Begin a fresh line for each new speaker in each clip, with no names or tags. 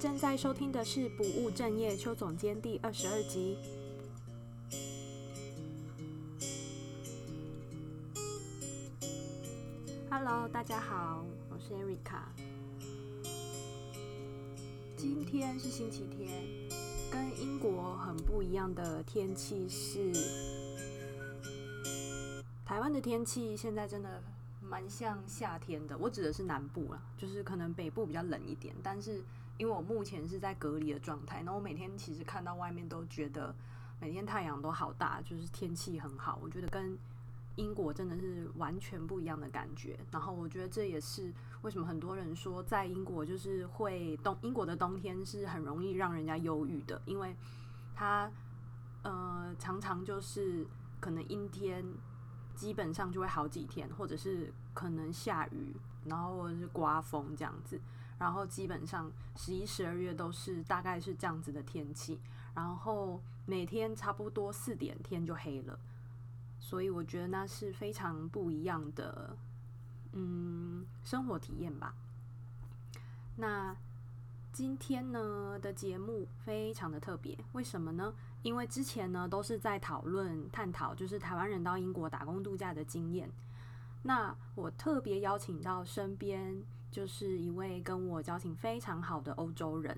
正在收听的是《不务正业》邱总监第二十二集。Hello，大家好，我是 Erica。今天是星期天，跟英国很不一样的天气是，台湾的天气现在真的蛮像夏天的。我指的是南部啦，就是可能北部比较冷一点，但是因为我目前是在隔离的状态，那我每天其实看到外面都觉得每天太阳都好大，就是天气很好。我觉得跟英国真的是完全不一样的感觉，然后我觉得这也是为什么很多人说在英国就是会冬，英国的冬天是很容易让人家忧郁的，因为它呃常常就是可能阴天，基本上就会好几天，或者是可能下雨，然后或者是刮风这样子，然后基本上十一、十二月都是大概是这样子的天气，然后每天差不多四点天就黑了。所以我觉得那是非常不一样的，嗯，生活体验吧。那今天呢的节目非常的特别，为什么呢？因为之前呢都是在讨论、探讨，就是台湾人到英国打工度假的经验。那我特别邀请到身边就是一位跟我交情非常好的欧洲人，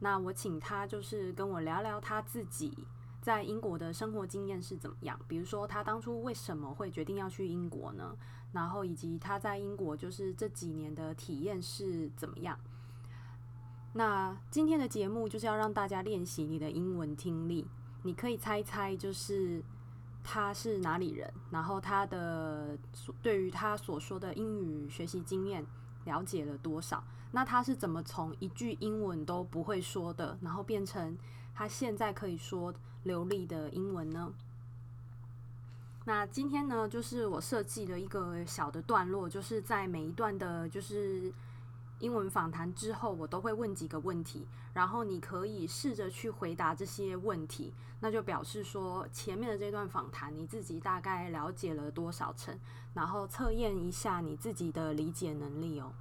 那我请他就是跟我聊聊他自己。在英国的生活经验是怎么样？比如说，他当初为什么会决定要去英国呢？然后以及他在英国就是这几年的体验是怎么样？那今天的节目就是要让大家练习你的英文听力。你可以猜猜，就是他是哪里人，然后他的对于他所说的英语学习经验了解了多少？那他是怎么从一句英文都不会说的，然后变成他现在可以说？流利的英文呢？那今天呢，就是我设计了一个小的段落，就是在每一段的，就是英文访谈之后，我都会问几个问题，然后你可以试着去回答这些问题，那就表示说前面的这段访谈你自己大概了解了多少层，然后测验一下你自己的理解能力哦。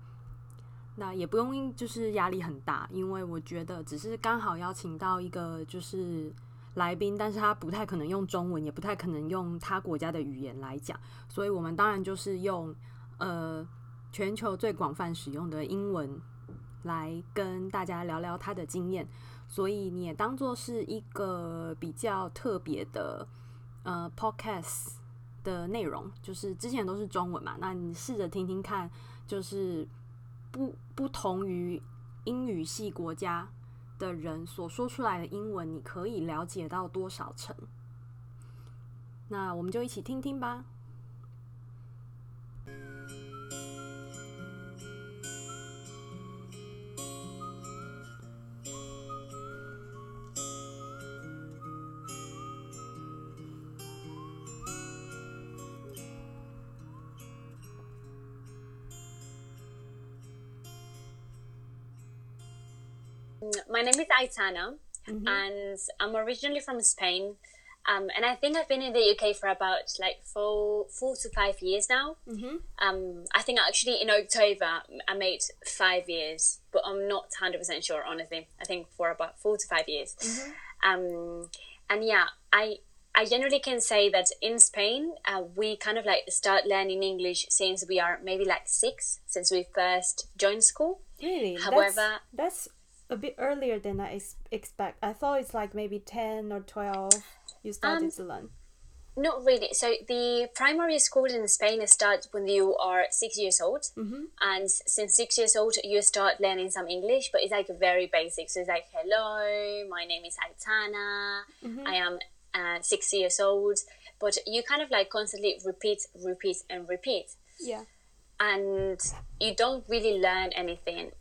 那也不用就是压力很大，因为我觉得只是刚好邀请到一个就是。来宾，但是他不太可能用中文，也不太可能用他国家的语言来讲，所以我们当然就是用呃全球最广泛使用的英文来跟大家聊聊他的经验，所以你也当做是一个比较特别的呃 podcast 的内容，就是之前都是中文嘛，那你试着听听看，就是不不同于英语系国家。的人所说出来的英文，你可以了解到多少成？那我们就一起听听吧。
My name is Aitana, mm-hmm. and I'm originally from Spain. Um, and I think I've been in the UK for about like four, four to five years now. Mm-hmm. Um, I think actually in October I made five years, but I'm not hundred percent sure. Honestly, I think for about four to five years. Mm-hmm. Um, and yeah, I I generally can say that in Spain uh, we kind of like start learning English since we are maybe like six, since we first joined school.
Really, however, that's, that's a bit earlier than I ex- expect. I thought it's like maybe ten or twelve. You started um, to learn.
Not really. So the primary school in Spain starts when you are six years old, mm-hmm. and since six years old you start learning some English, but it's like very basic. So it's like, "Hello, my name is Aitana. Mm-hmm. I am uh, six years old." But you kind of like constantly repeat, repeat, and repeat.
Yeah.
And you don't really learn anything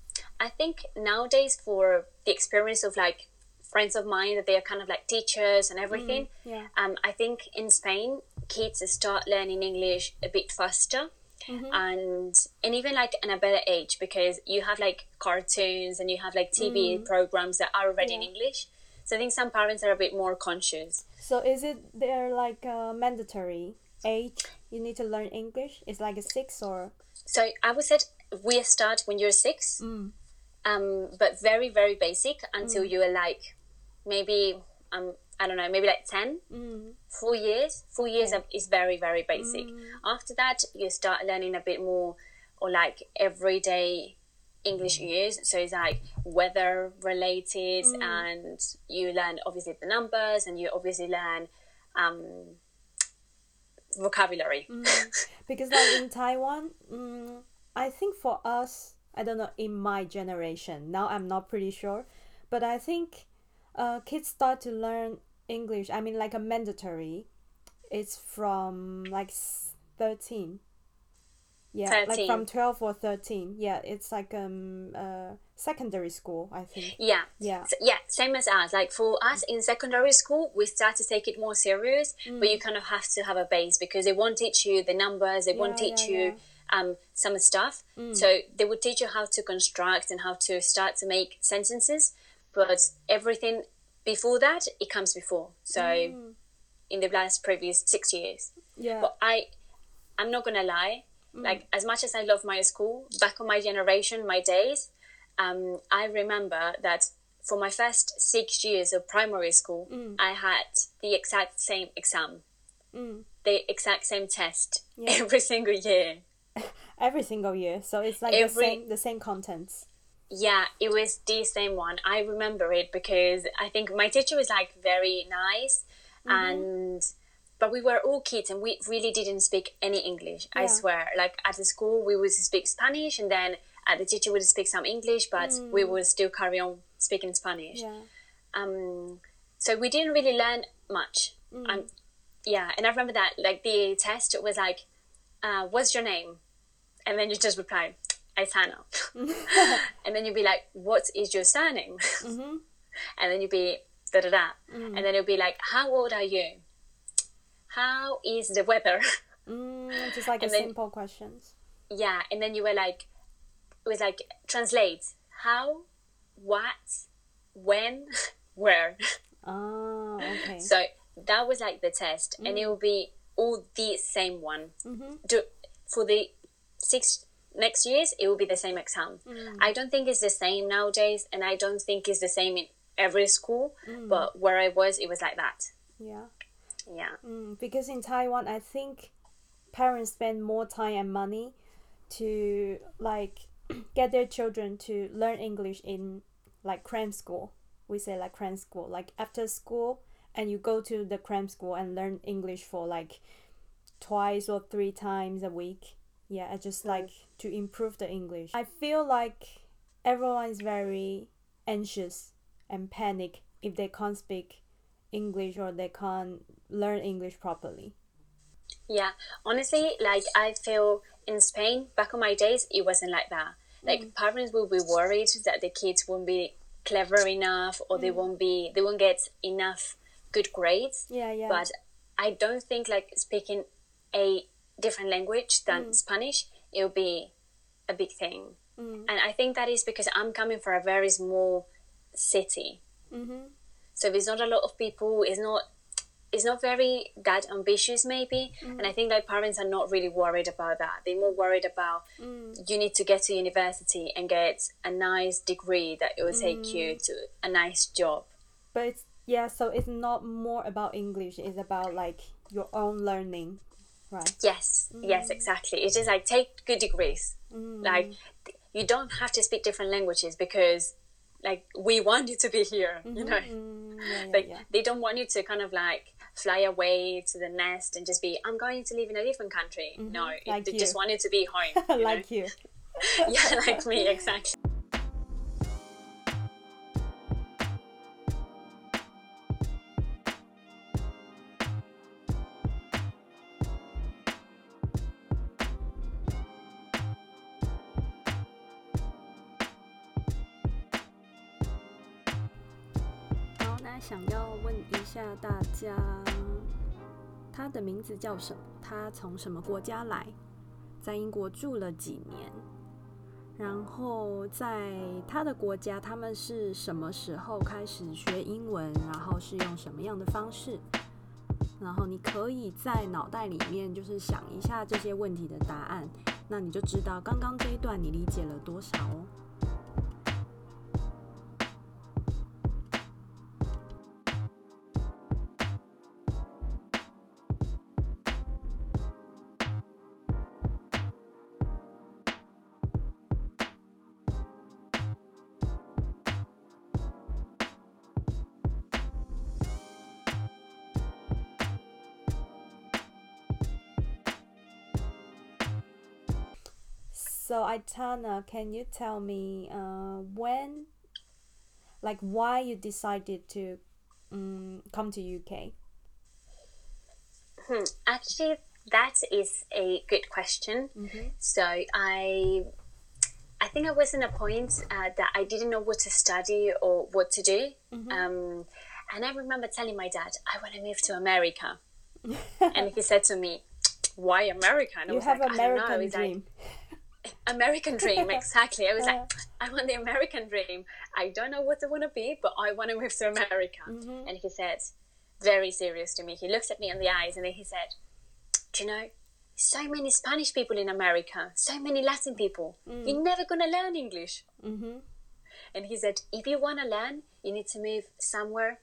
I think nowadays for the experience of like friends of mine that they are kind of like teachers and everything.
Mm, yeah.
Um, I think in Spain kids start learning English a bit faster. Mm-hmm. And and even like in a better age because you have like cartoons and you have like TV mm. programs that are already yeah. in English. So I think some parents are a bit more conscious.
So is it they're like uh, mandatory age you need to learn English? It's like a six or.
So I would say we start when you're six. Mm um, but very very basic until you were like maybe um I don't know maybe like 10 four years? Four years of, is very very basic. After that you start learning a bit more or like everyday English use. so it's like weather related and you learn obviously the numbers and you obviously learn um vocabulary.
Because like in Taiwan, mm, I think for us, I don't know, in my generation, now I'm not pretty sure, but I think uh, kids start to learn English. I mean, like a mandatory, it's from like 13. Yeah, like from 12 or 13. Yeah, it's like um uh secondary school, I think.
Yeah.
Yeah.
S- yeah, same as us. Like for us in secondary school, we start to take it more serious, but you kind of have to have a base because they won't teach you the numbers, they won't teach
yeah,
you um, some stuff. Mm. So they would teach you how to construct and how to start to make sentences, but everything before that, it comes before. So mm. in the last previous six years.
Yeah.
But I, I'm not gonna lie. Mm. Like as much as I love my school, back on my generation, my days, um, I remember that for my first six years of primary school, I had the exact same exam, the exact same test every single year.
Every single year. So it's like
Every-
the same the same contents.
Yeah, it was the same one. I remember it because I think my teacher was like very nice, and but we were all kids and we really didn't speak any English. I swear. Like at the school, we would speak Spanish, and then uh, the teacher would speak some English, but we would still carry on speaking Spanish.
Yeah.
Um, so we didn't really learn much. Um, yeah, and I remember that like the test was like, uh, "What's your name?" And then you just reply, "Aitana," and then you'd be like, "What is your surname?" and then you'd be da da da, and then it'd be like, "How old are you?" How is the weather?
Mm, just like a
then-
simple questions.
yeah, and then you were like, it was like translate how, what, when, where.
Oh, okay.
So that was like the test, and it will be all the same one. Mm-hmm. Do, for the six next years, it will be the same exam. Mm. I don't think it's the same nowadays, and I don't think it's the same in every school. Mm. But where I was, it was like that.
Yeah.
Yeah,
Mm, because in Taiwan, I think parents spend more time and money to like get their children to learn English in like cram school. We say like cram school, like after school, and you go to the cram school and learn English for like twice or three times a week. Yeah, I just like to improve the English. I feel like everyone is very anxious and panic if they can't speak English or they can't learn English properly.
yeah. Honestly, like I feel in Spain, back on my days, it wasn't like that. Like mm. parents will be worried that the kids won't be clever enough, or they mm. won't be, they won't get enough good grades.
Yeah, yeah.
but I don't think like speaking a different language than mm. Spanish it will be a big thing. Mm. And I think that is because I'm coming from a very small city,
mm-hmm.
so there's not a lot of people. It's not it's not very that ambitious maybe, mm-hmm. and I think like parents are not really worried about that. They're more worried about mm. you need to get to university and get a nice degree that it will take you to a nice job.
But it's yeah, so it's not more about English, it's about like your own learning. Right.
Yes, yes, mm. exactly. It's just like take good degrees. Mm. Like you don't have to speak different languages because like we want you to be here, you mm-hmm. know.
Mm, yeah, yeah,
Like
yeah.
they don't want you to kind of like fly away to the nest and just be I'm going to live in a different country. Mm-hmm. No, it-
Like
they
you.
just want you to be home. you
like you.
yeah, like me, exactly.
下大家，他的名字叫什么？他从什么国家来？在英国住了几年？然后在他的国家，他们是什么时候开始学英文？然后是用什么样的方式？然后你可以在脑袋里面就是想一下这些问题的答案，那你就知道刚刚这一段你理解了多少哦。
Aitana, can you tell me uh, when, like, why you decided to um, come to UK?
Hmm. Actually, that is a good question. Mm-hmm. So I, I think I was in a point uh, that I didn't know what to study or what to do. Mm-hmm. Um, and I remember telling my dad, I want to move to America. and he said to me, Why America? And
you have like, American dream.
Like, American dream, exactly. I was like, I want the American dream. I don't know what I want to be, but I want to move to America. Mm-hmm. And he said, very serious to me. He looks at me in the eyes and then he said, Do you know, so many Spanish people in America, so many Latin people. Mm. You're never going to learn English. Mm-hmm. And he said, If you want to learn, you need to move somewhere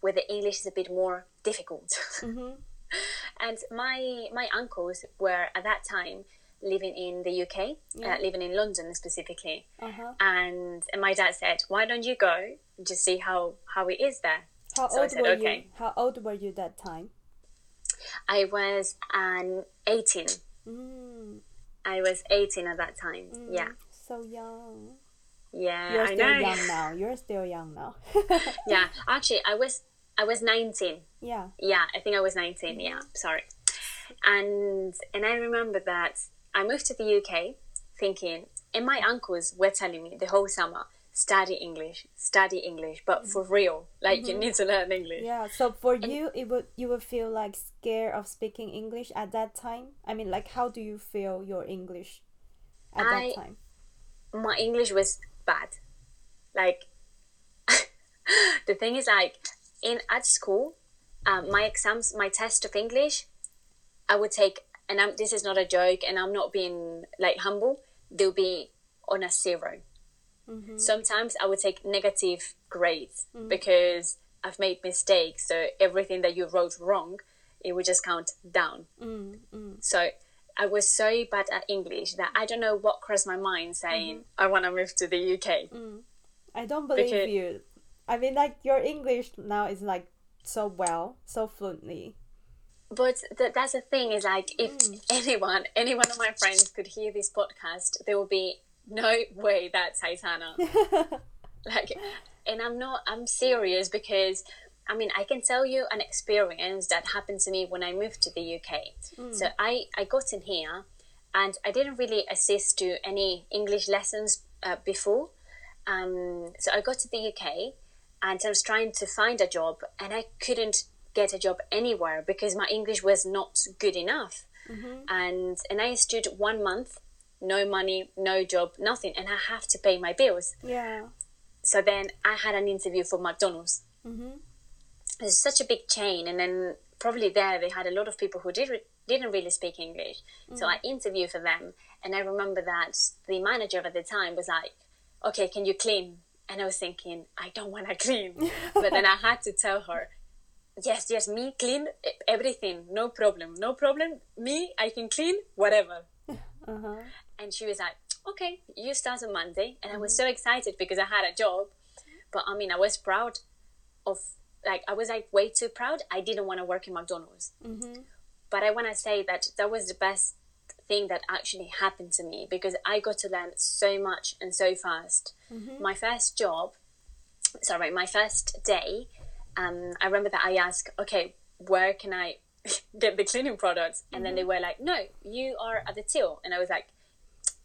where the English is a bit more difficult. Mm-hmm. and my my uncles were at that time living in the UK, uh, yeah. uh, living in London specifically. Uh-huh. And and my dad said, "Why don't you go and just see how how it is there?"
How so old said, were okay. you? How old were you that time?
I was an eighteen. Mm. I was eighteen at that time. Mm, yeah.
So young.
Yeah,
You're
I
still
know.
young now. You're still young now.
yeah, actually, I was I was nineteen.
Yeah.
Yeah, I think I was 19 mm-hmm. Yeah, sorry. And and I remember that I moved to the UK thinking, and my uncles were telling me the whole summer, study English, study English, but for mm-hmm. real, like mm-hmm. you need to learn English.
Yeah. So for and you, it would you would feel like scared of speaking English at that time. I mean, like, how do you feel your English at I, that time?
My English was bad. Like, the thing is, like, in at school, um, my exams, my test of English, I would take, and I'm, this is not a joke, and I'm not being like humble. They'll be on a 0 mm-hmm. Sometimes I would take negative grades mm-hmm. because I've made mistakes. So everything that you wrote wrong, it would just count down. Mm-hmm. So I was so bad at English that I don't know what crossed my mind saying mm-hmm. I want to move to the UK.
Mm. I don't believe because, you. I mean, like your English now is like so well, so fluently.
But th- that's the thing is like if mm. anyone, any one of my friends could hear this podcast, there will be no way that's Aitana. like, and I'm not. I'm serious because. I mean, I can tell you an experience that happened to me when I moved to the UK. Mm. So I, I got in here and I didn't really assist to any English lessons uh, before. Um, so I got to the UK and I was trying to find a job and I couldn't get a job anywhere because my English was not good enough. Mm-hmm. And and I stood one month, no money, no job, nothing, and I have to pay my bills.
Yeah.
So then I had an interview for McDonald's. Mm-hmm. It's such a big chain, and then probably there they had a lot of people who did re- didn't really speak English. Mm-hmm. So I interviewed for them, and I remember that the manager at the time was like, "Okay, can you clean?" And I was thinking, I don't want to clean. but then I had to tell her, yes, yes, me clean everything, no problem, no problem. Me, I can clean whatever. Uh-huh. And she was like, okay, you start on Monday. And mm-hmm. I was so mm-hmm. excited because I had a job. But I mean, I was proud of, like, I was like way too proud. I didn't want to work in McDonald's. Mm-hmm. But I want to say that that was the best thing that actually happened to me because I got to learn so much and so fast. Mm-hmm. My first job, sorry, my first day, um, I remember that I asked, okay, where can I get the cleaning products? And mm-hmm. then they mm-hmm. were like, no, you are at the till. And I was like,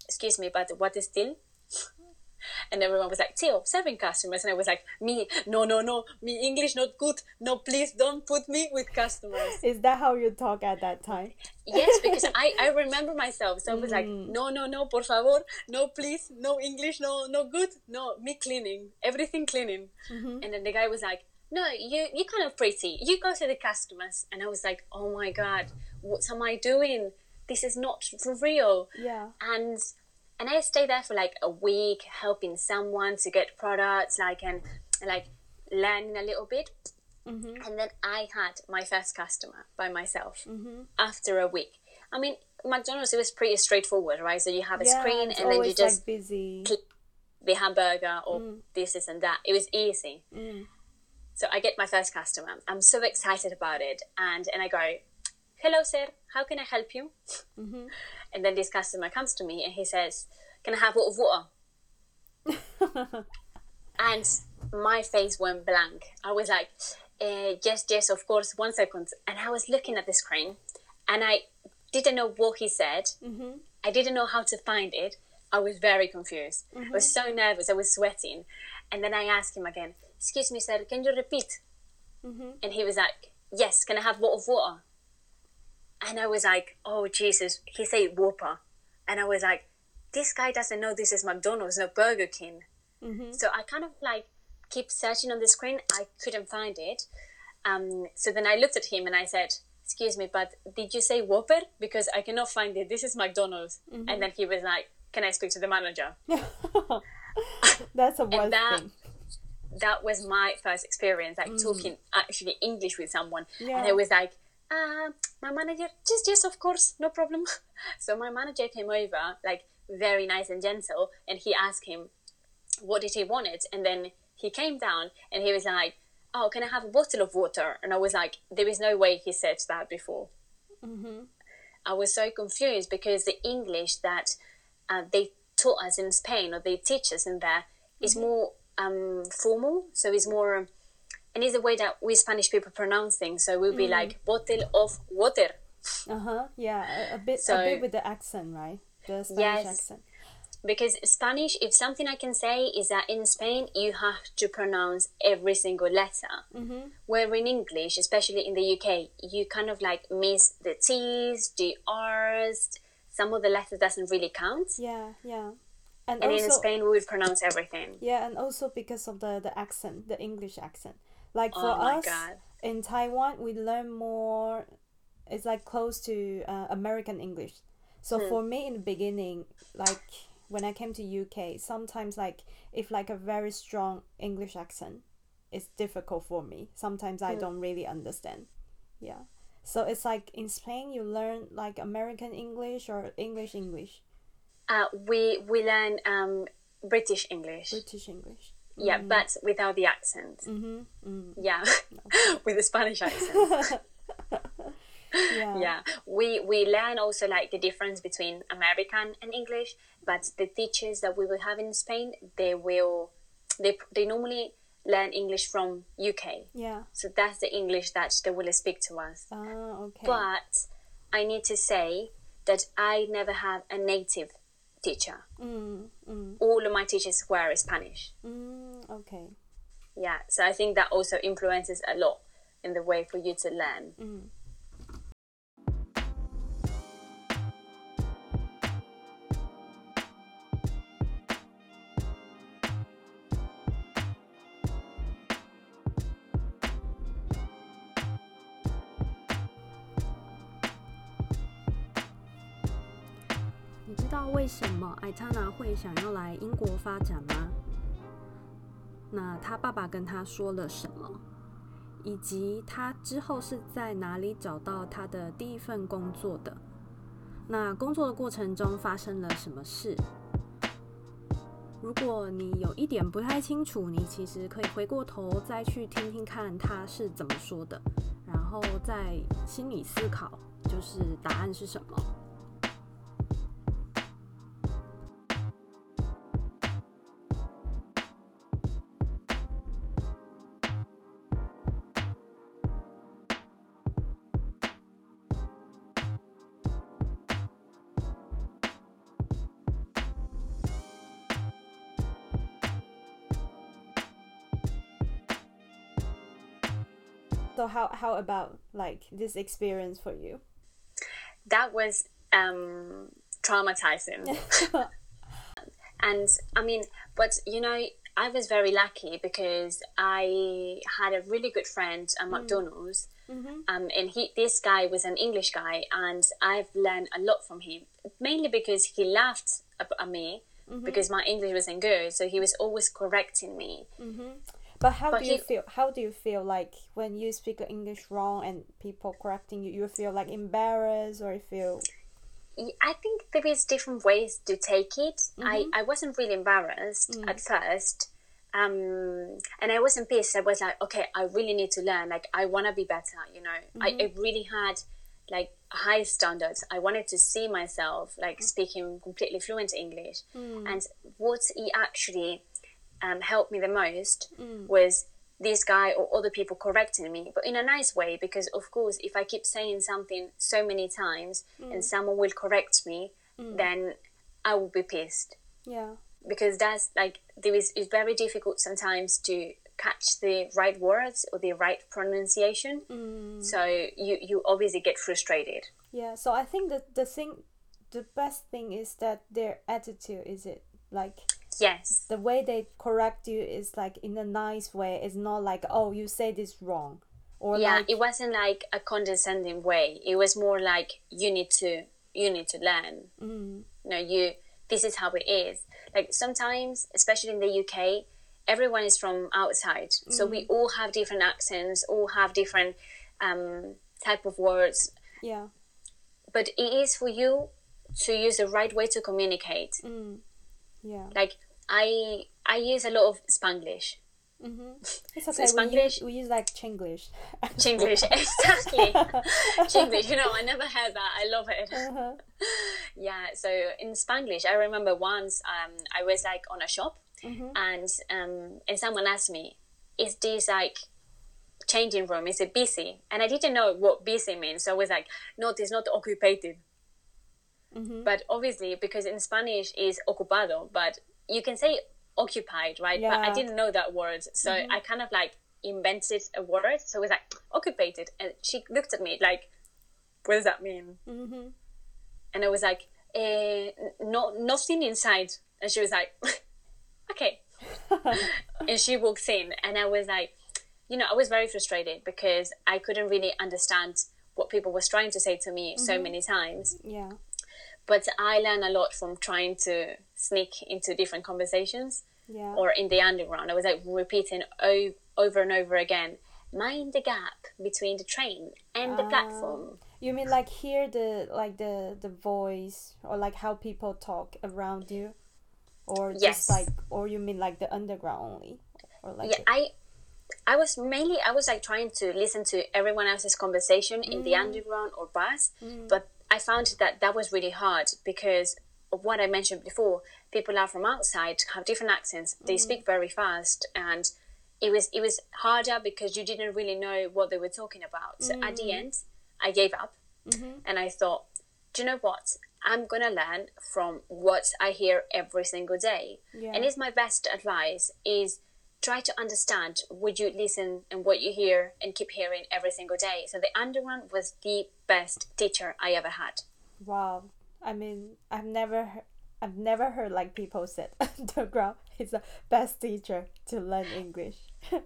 excuse me, but what is till? and everyone was like, Theo, serving customers. And I was like, me, no, no, no, me English not good. No, please don't put me with customers.
Is that how you talk at that time?
yes, because I, I remember myself. So I was like, mm. no, no, no, por favor, no, please, no English, no, no good, no, me cleaning, everything cleaning. Mm-hmm. And then the guy was like, no, you, you're kind of pretty. You go to the customers. And I was like, oh my God, what am I doing? This is not for real.
Yeah.
And and I stayed there for like a week, helping someone to get products, like and like learning a little bit. Mm-hmm. And then I had my first customer by myself mm-hmm. after a week. I mean, McDonald's it was pretty straightforward, right? So you have a
yeah,
screen and then you just
like busy.
the hamburger or mm. this, this, and that. It was easy. Mm. So I get my first customer. I'm so excited about it, and and I go, hello, sir, how can I help you? Mm-hmm. And then this customer comes to me and he says, can I have a bottle of water? and my face went blank. I was like, uh, yes, yes, of course, one second. And I was looking at the screen and I didn't know what he said. Mm-hmm. I didn't know how to find it. I was very confused. Mm-hmm. I was so nervous. I was sweating. And then I asked him again, excuse me, sir, can you repeat? Mm-hmm. And he was like, yes, can I have a bottle of water? And I was like, oh, Jesus. He said Whopper. And I was like, this guy doesn't know this is McDonald's, not Burger King. Mm-hmm. So I kind of like keep searching on the screen. I couldn't find it. Um, so then I looked at him and I said, excuse me, but did you say Whopper? Because I cannot find it. This is McDonald's. Mm-hmm. And then he was like, can I speak to the manager?
That's a
that,
thing.
That was my first experience, like mm. talking actually English with someone. Yeah. And I was like, uh, my manager, just yes, of course, no problem. so my manager came over, like very nice and gentle, and he asked him, what did he want it? And then he came down and he was like, oh, can I have a bottle of water? And I was like, there is no way he said that before. Mm-hmm. I was so confused because the English that uh, they taught us in Spain or they teach us in there mm-hmm. is more um, formal. So it's more, and it's the way that we Spanish people pronounce things. So we'll be mm. like bottle of water.
Uh huh. Yeah, a, a bit, so, a bit with the accent, right? The Spanish yes, accent.
Because Spanish, if something I can say is that in Spain you have to pronounce every single letter, mm-hmm. where in English, especially in the UK, you kind of like miss the T's, the R's, some of the letters doesn't really count.
Yeah, yeah.
And, and also, in Spain, we would pronounce everything.
Yeah, and also because of the, the accent, the English accent. Like for oh us God. in Taiwan, we learn more. It's like close to uh, American English. So hmm. for me in the beginning, like when I came to UK, sometimes like if like a very strong English accent, it's difficult for me. Sometimes I hmm. don't really understand. Yeah. So it's like in Spain, you learn like American English or English English.
Uh, we we learn um, British English.
British English.
Yeah, mm. but without the accent. Mm-hmm. Mm. Yeah, with the Spanish accent. yeah. yeah, we we learn also like the difference between American and English, but the teachers that we will have in Spain, they will, they they normally learn English from UK.
Yeah.
So that's the English that they will speak to us.
Oh, okay.
But I need to say that I never have a native teacher. Mm, mm. All of my teachers were Spanish.
Mm, okay.
Yeah, so I think that also influences a lot in the way for you to learn.
艾塔娜会想要来英国发展吗？那他爸爸跟他说了什么？以及他之后是在哪里找到他的第一份工作的？那工作的过程中发生了什么事？如果你有一点不太清楚，你其实可以回过头再去听听看他是怎么说的，然后再心里思考，就是答案是什么。So how how about like this experience for you?
That was um, traumatizing. and I mean, but you know, I was very lucky because I had a really good friend at mm. McDonald's. Mm-hmm. Um, and he, this guy was an English guy, and I've learned a lot from him. Mainly because he laughed at me mm-hmm. because my English wasn't good, so he was always correcting me.
Mm-hmm. But how but do you feel? How do you feel like when you speak English wrong and people correcting you? You feel like embarrassed or you feel?
I think there is different ways to take it. Mm-hmm. I, I wasn't really embarrassed mm. at first. Um, and I wasn't pissed. I was like, okay, I really need to learn. Like, I want to be better, you know. Mm-hmm. I, I really had like high standards. I wanted to see myself like speaking completely fluent English.
Hmm.
And what he actually um, helped me the most
Hmm.
was this guy or other people correcting me, but in a nice way. Because of course, if I keep saying something so many times
Hmm.
and someone will correct me, then I will be pissed
Yeah.
because that's like there is it's very difficult sometimes to catch the right words or the right pronunciation.
Mm.
So you you obviously get frustrated.
Yeah. So I think that the thing, the best thing is that their attitude is it like
Yes.
the way they correct you is like in a nice way. It's not like oh you say this wrong, or
yeah,
like
it wasn't like a condescending way. It was more like you need to you need to learn.
mm,
You know, you this is how it is. Like sometimes, especially in the UK, everyone is from outside, so we all have different accents, all have different um, type of words.
yeah.
But it is for you to use the right way to communicate.
Mm, yeah.
Like I I use a lot of Spanglish.
Mm-hmm. It's okay. We
Spanglish?
use, we use like Chinglish.
Chinglish, exactly. Chinglish, you know, I never heard that. I love it.
Uh-huh.
Yeah, so in Spanglish, I remember once um, I was like on a shop
Mm-hmm.
and um, and someone asked me, "Is this like changing room? Is it busy?" And I didn't know what busy means, so I was like, "No, it's not occupied."
Mm-hmm.
But obviously, because in Spanish is ocupado, but you can say occupied, right? But I didn't know that word, so I kind of like invented a word. So it was like occupied, and she looked at me like, "What does that mean?"
Mm-hmm.
And I was like, eh, "No, nothing inside." And she was like, "Okay." and she walks in, and I was like, you know, I was very frustrated because I couldn't really understand what people was trying to say to me so many times
Yeah.
But I learn a lot from trying to sneak into different conversations
Yeah.
or in the underground. I was like repeating o- over and over again, mind the gap between the train and the
Ah.
platform.
You mean like hear the like the the voice or like how people talk around you, or
Yes.
just like or you mean like the underground only, or like
Yeah, I I was mainly I was like trying to listen to everyone else's conversation in the underground or bus, but I found that that was really hard because of what I mentioned before. People are from outside, have different accents, they mm. speak very fast, and it was it was harder because you didn't really know what they were talking about. So at the mm. end, I gave up, mm-hmm. and I thought, do you know what? I'm gonna learn from what I hear every single day,
Yeah.
and it's my best advice is try to understand what you listen and what you hear and keep hearing every single day. So the underground was the best teacher I ever had.
wow. I mean, I've never he- I've never heard like people said underground is the best teacher to learn English.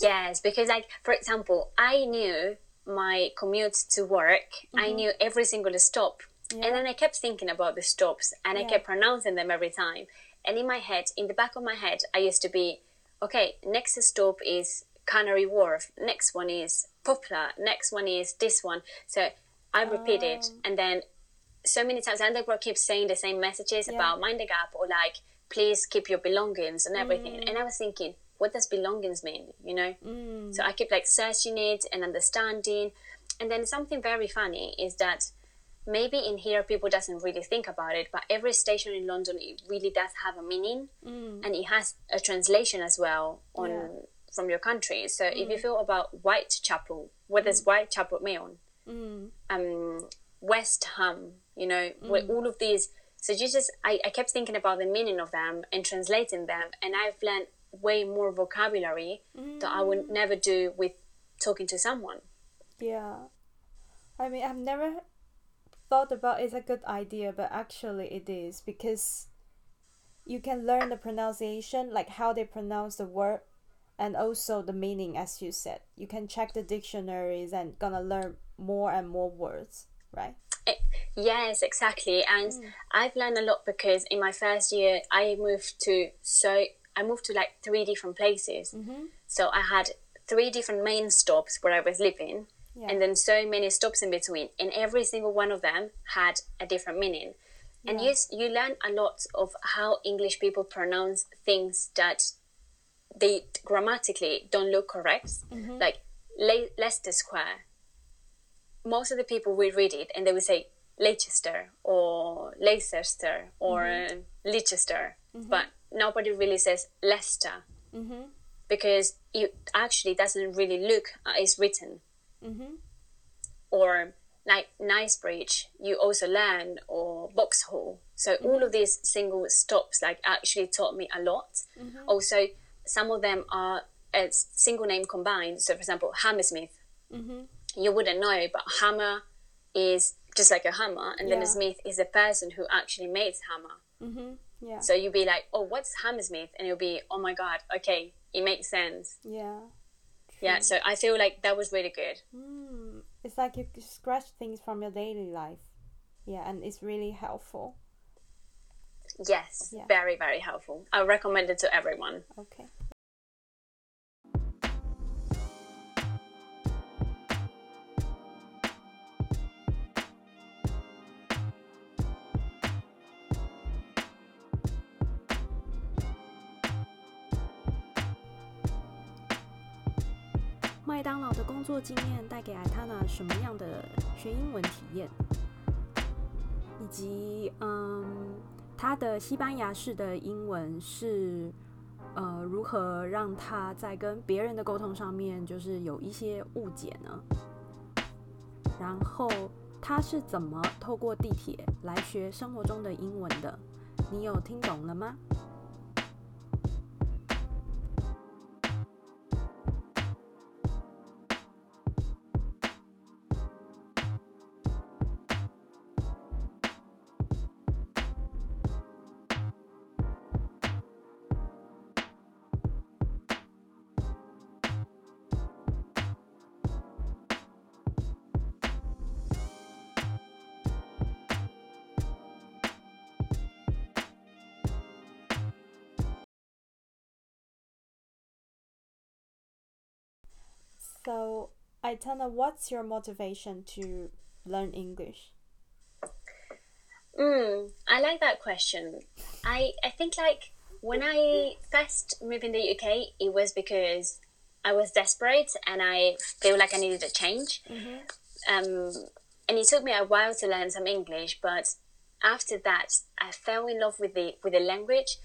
Yes, because like for example, I knew my commute to work. I mm-hmm. knew every single stop.
Yeah.
And then I kept thinking about the stops and I kept pronouncing them every time. And in my head, in the back of my head, I used to be, okay, next stop is Canary Wharf, next one is Poplar, next one is this one. So I repeated
Oh.
and then so many times the Underground keeps saying the same messages
Yeah.
about mind the gap or like please keep your belongings and everything.
Mm.
And I was thinking, what does belongings mean? You know?
Mm.
So I keep like searching it and understanding. And then something very funny is that maybe in here people doesn't really think about it, but every station in London it really does have a meaning
Mm.
and it has a translation as well on
Yeah.
from your country. So if you feel about Whitechapel, what does Whitechapel mean?
Mm.
um, West Ham, you know, with all of these. So you just, I, I kept thinking about the meaning of them and translating them, and I've learned way more vocabulary that I would never do with talking to someone.
Yeah. I mean, I've never thought about it's a good idea, but actually it is because you can learn the pronunciation, like how they pronounce the word, and also the meaning, as you said. You can check the dictionaries and gonna learn more and more words, right?
Eh, Yes, exactly. And I've learned a lot because in my first year, I moved to so I moved to like three different places.
Mm-hmm.
So I had three different main stops where I was living,
Yeah.
and then so many stops in between, and every single one of them had a different meaning. And
Yeah.
you you learn a lot of how English people pronounce things that they grammatically don't look correct,
Mm-hmm.
like Le- Leicester Square. most of the people will read it and they will say Leicester or Leicester or mm-hmm. Leicester, mm-hmm. but nobody really says Leicester mm-hmm. because it actually doesn't really look uh, it's written. Mm-hmm. Or like Knightsbridge, you also learn, or Vauxhall. So mm-hmm. all of these single stops like actually taught me a lot. Mm-hmm. Also, some of them are a single name combined. So, for example, Hammersmith. Mm-hmm. You wouldn't know, but hammer is just like a hammer, and yeah. then a smith is the person who actually makes hammer. Mm-hmm. Yeah. So you'd be like, "Oh, what's Hammersmith?" And you'll be, "Oh my god, okay, it makes sense."
Yeah.
Yeah. So I feel like that was really good.
Mm. It's like you scratch things from your daily life. Yeah, and it's really helpful.
Yes, yeah. very very helpful. I recommend it to everyone.
Okay. 麦当劳的工作经验带给艾塔娜什么样的学英文体验？以及，嗯，他的西班牙式的英文是，呃，如何让他在跟别人的沟通上面就是有一些误解呢？然后他是怎么透过地铁来学生活中的英文的？你有听懂了吗？So, Aitana, what's your motivation to learn English?
Mm, I like that question. I, I think like when I first moved in the UK, it was because I was desperate and I feel like I needed a change. Mm-hmm. Um, and it took me a while to learn some English, but after that, I fell in love with the with the language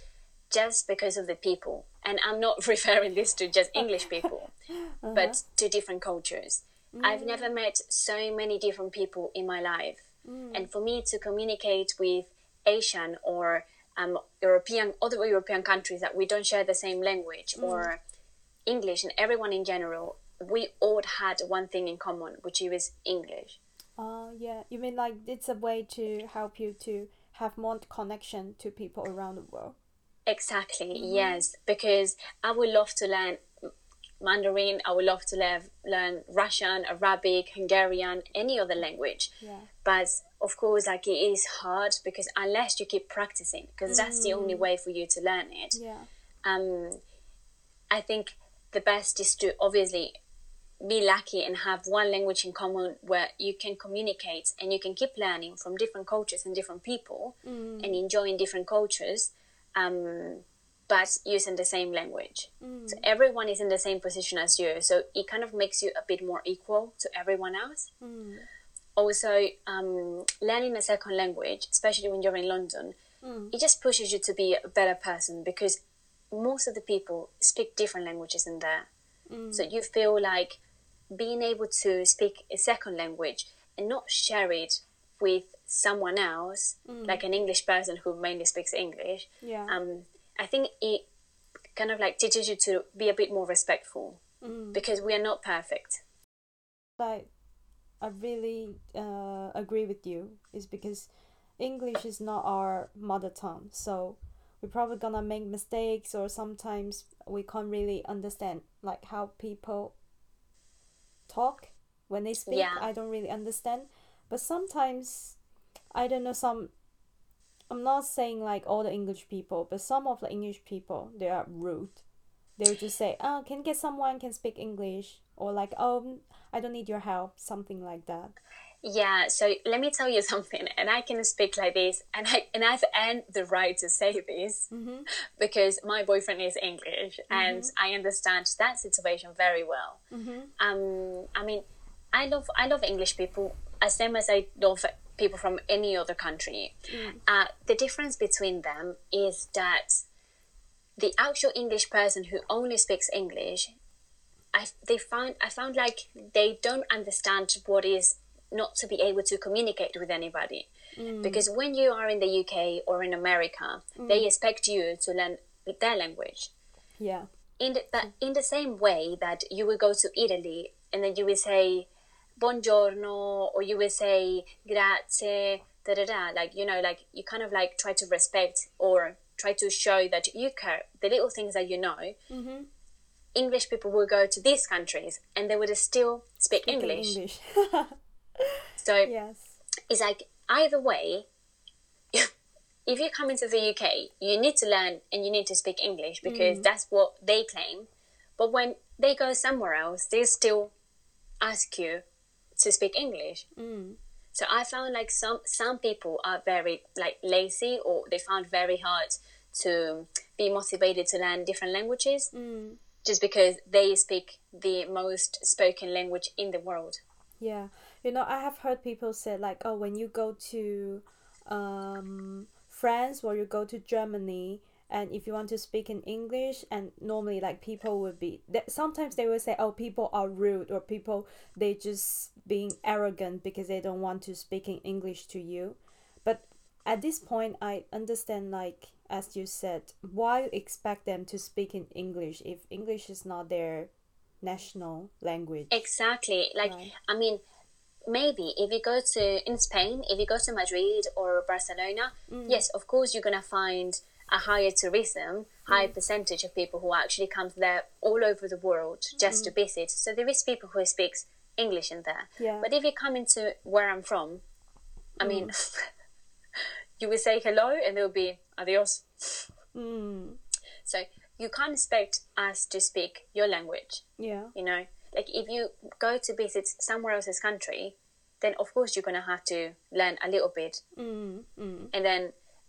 just because of the people. And I'm not referring this to just English people, uh-huh. but to different cultures. Mm. I've never met so many different people in my life. Mm. And for me to communicate with Asian or um, European, other European countries that we don't share the same language mm. or English and everyone in general, we all had one thing in common, which is English.
Oh, uh, yeah. You mean like it's a way to help you to have more connection to people around the world?
Exactly, mm-hmm. yes, because I would love to learn Mandarin, I would love to learn, learn Russian, Arabic, Hungarian, any other language. Yeah. But of course, like it is hard because unless you keep practicing, because mm. that's the only mm. way for you to learn it.
Yeah.
Um, I think the best is to obviously be lucky and have one language in common where you can communicate and you can keep learning from different cultures and different people mm. and enjoying different cultures um, but using the same language. Mm. So everyone is in the same position as you. So it kind of makes you a bit more equal to everyone else. Mm. Also, um, learning a second language, especially when you're in London, mm. it just pushes you to be a better person because most of the people speak different languages in there. Mm. So you feel like being able to speak a second language and not share it with someone else, mm. like an English person who mainly speaks English,
yeah.
um, I think it kind of like teaches you to be a bit more respectful mm. because we are not perfect.
Like, I really uh, agree with you. Is because English is not our mother tongue, so we're probably gonna make mistakes, or sometimes we can't really understand like how people talk when they speak. Yeah. I don't really understand, but sometimes I don't know some I'm not saying like all the English people, but some of the English people they are rude. They would just say, "Oh, can get someone can speak English," or like, "Oh, I don't need your help," something like that.
Yeah, so let me tell you something, and I can speak like this, and I and I've earned the right to say this mm-hmm. because my boyfriend is English, mm-hmm. and I understand that situation very well. Mm-hmm. Um, I mean, I love I love English people as same as I love people from any other country. Mm. Uh, the difference between them is that the actual English person who only speaks English, I they find I found like they don't understand what is not to be able to communicate with anybody. Mm. Because when you are in the UK or in America, mm. they expect you to learn their language.
Yeah.
In the, in the same way that you will go to Italy and then you will say buongiorno or you will say grazie, da da da. Like you know, like you kind of like try to respect or try to show that you care the little things that you know. Mm-hmm. English people will go to these countries and they would still speak Speaking English. English. so
yes.
it's like either way, if you come into the UK, you need to learn and you need to speak English because mm. that's what they claim. But when they go somewhere else, they still ask you to speak English.
Mm.
So I found like some some people are very like lazy or they found very hard to be motivated to learn different languages
mm.
just because they speak the most spoken language in the world.
Yeah, you know, I have heard people say like, oh, when you go to um, France or you go to Germany, and if you want to speak in english and normally like people would be sometimes they will say oh people are rude or people they just being arrogant because they don't want to speak in english to you but at this point i understand like as you said why expect them to speak in english if english is not their national language
exactly like right. i mean maybe if you go to in spain if you go to madrid or barcelona mm. yes of course you're gonna find a higher tourism, high mm. percentage of people who actually come there all over the world just mm. to visit. So there is people who speaks English in there.
Yeah.
But if you come into where I'm from, I mm. mean, you will say hello and there will be adios.
Mm.
So you can't expect us to speak your language.
Yeah.
You know, like if you go to visit somewhere else's country, then of course you're gonna have to learn a little bit,
mm, mm.
and then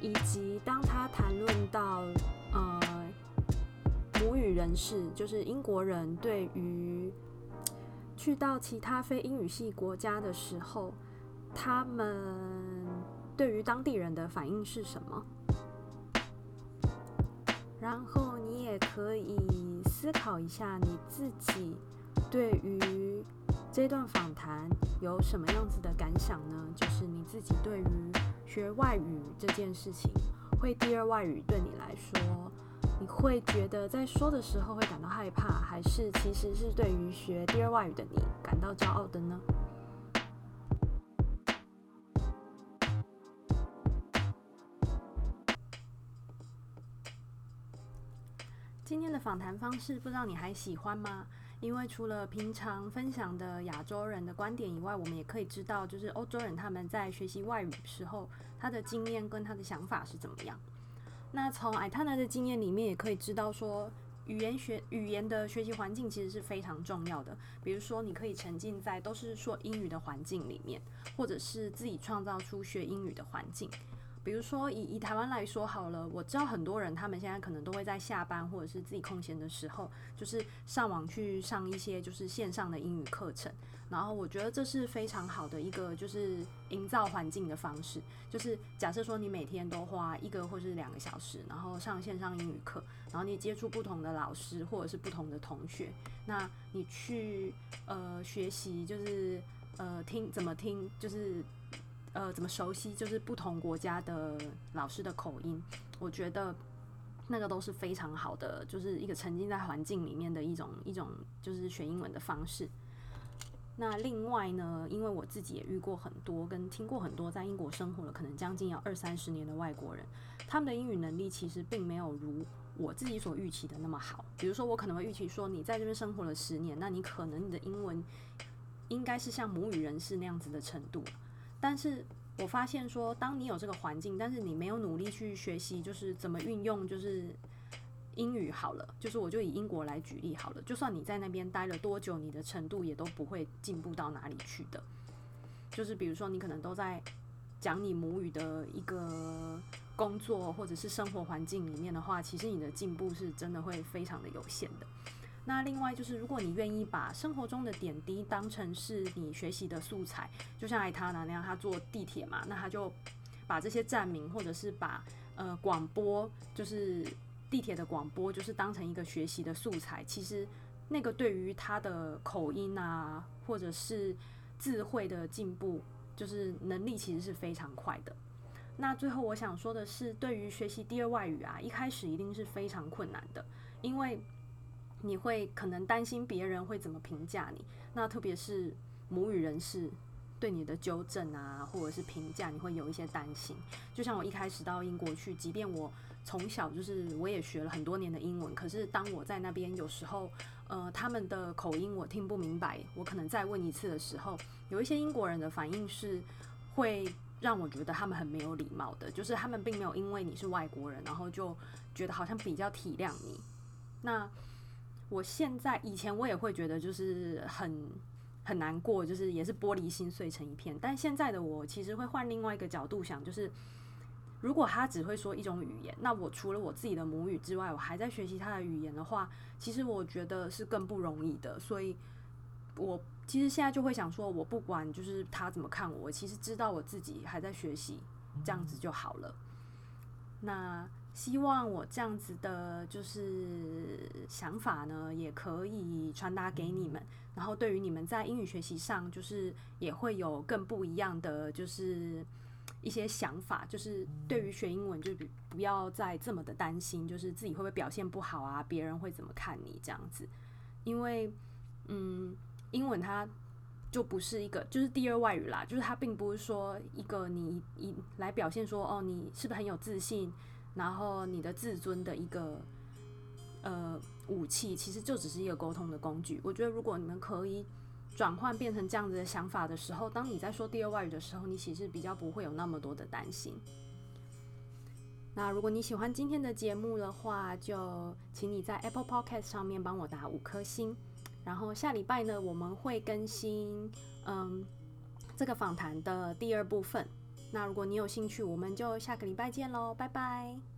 以及当他谈论到呃母语人士，就是英国人对于去到其他非英语系国家的时候，他们对于当地人的反应是什么？然后你也可以思考一下你自己对于这段访谈有什么样子的感想呢？就是你自己对于。学外语这件事情，会第二外语对你来说，你会觉得在说的时候会感到害怕，还是其实是对于学第二外语的你感到骄傲的呢？今天的访谈方式，不知道你还喜欢吗？因为除了平常分享的亚洲人的观点以外，我们也可以知道，就是欧洲人他们在学习外语时候，他的经验跟他的想法是怎么样。那从艾塔娜的经验里面，也可以知道说，语言学语言的学习环境其实是非常重要的。比如说，你可以沉浸在都是说英语的环境里面，或者是自己创造出学英语的环境。比如说，以以台湾来说好了，我知道很多人他们现在可能都会在下班或者是自己空闲的时候，就是上网去上一些就是线上的英语课程。然后我觉得这是非常好的一个就是营造环境的方式。就是假设说你每天都花一个或是两个小时，然后上线上英语课，然后你接触不同的老师或者是不同的同学，那你去呃学习就是呃听怎么听就是。呃，怎么熟悉就是不同国家的老师的口音？我觉得那个都是非常好的，就是一个沉浸在环境里面的一种一种就是学英文的方式。那另外呢，因为我自己也遇过很多跟听过很多在英国生活了可能将近要二三十年的外国人，他们的英语能力其实并没有如我自己所预期的那么好。比如说，我可能会预期说，你在这边生活了十年，那你可能你的英文应该是像母语人士那样子的程度。但是我发现说，当你有这个环境，但是你没有努力去学习，就是怎么运用，就是英语好了，就是我就以英国来举例好了。就算你在那边待了多久，你的程度也都不会进步到哪里去的。就是比如说，你可能都在讲你母语的一个工作或者是生活环境里面的话，其实你的进步是真的会非常的有限的。那另外就是，如果你愿意把生活中的点滴当成是你学习的素材，就像艾塔娜那样，他坐地铁嘛，那他就把这些站名或者是把呃广播，就是地铁的广播，就是当成一个学习的素材。其实那个对于他的口音啊，或者是智慧的进步，就是能力其实是非常快的。那最后我想说的是，对于学习第二外语啊，一开始一定是非常困难的，因为。你会可能担心别人会怎么评价你，那特别是母语人士对你的纠正啊，或者是评价，你会有一些担心。就像我一开始到英国去，即便我从小就是我也学了很多年的英文，可是当我在那边有时候，呃，他们的口音我听不明白，我可能再问一次的时候，有一些英国人的反应是会让我觉得他们很没有礼貌的，就是他们并没有因为你是外国人，然后就觉得好像比较体谅你。那我现在以前我也会觉得就是很很难过，就是也是玻璃心碎成一片。但现在的我其实会换另外一个角度想，就是如果他只会说一种语言，那我除了我自己的母语之外，我还在学习他的语言的话，其实我觉得是更不容易的。所以，我其实现在就会想说，我不管就是他怎么看我，其实知道我自己还在学习，这样子就好了。那。希望我这样子的，就是想法呢，也可以传达给你们。然后对于你们在英语学习上，就是也会有更不一样的，就是一些想法。就是对于学英文，就不要再这么的担心，就是自己会不会表现不好啊？别人会怎么看你这样子？因为，嗯，英文它就不是一个，就是第二外语啦。就是它并不是说一个你一来表现说，哦，你是不是很有自信？然后你的自尊的一个呃武器，其实就只是一个沟通的工具。我觉得如果你们可以转换变成这样子的想法的时候，当你在说第二外语的时候，你其实比较不会有那么多的担心。那如果你喜欢今天的节目的话，就请你在 Apple Podcast 上面帮我打五颗星。然后下礼拜呢，我们会更新嗯这个访谈的第二部分。那如果你有兴趣，我们就下个礼拜见喽，拜拜。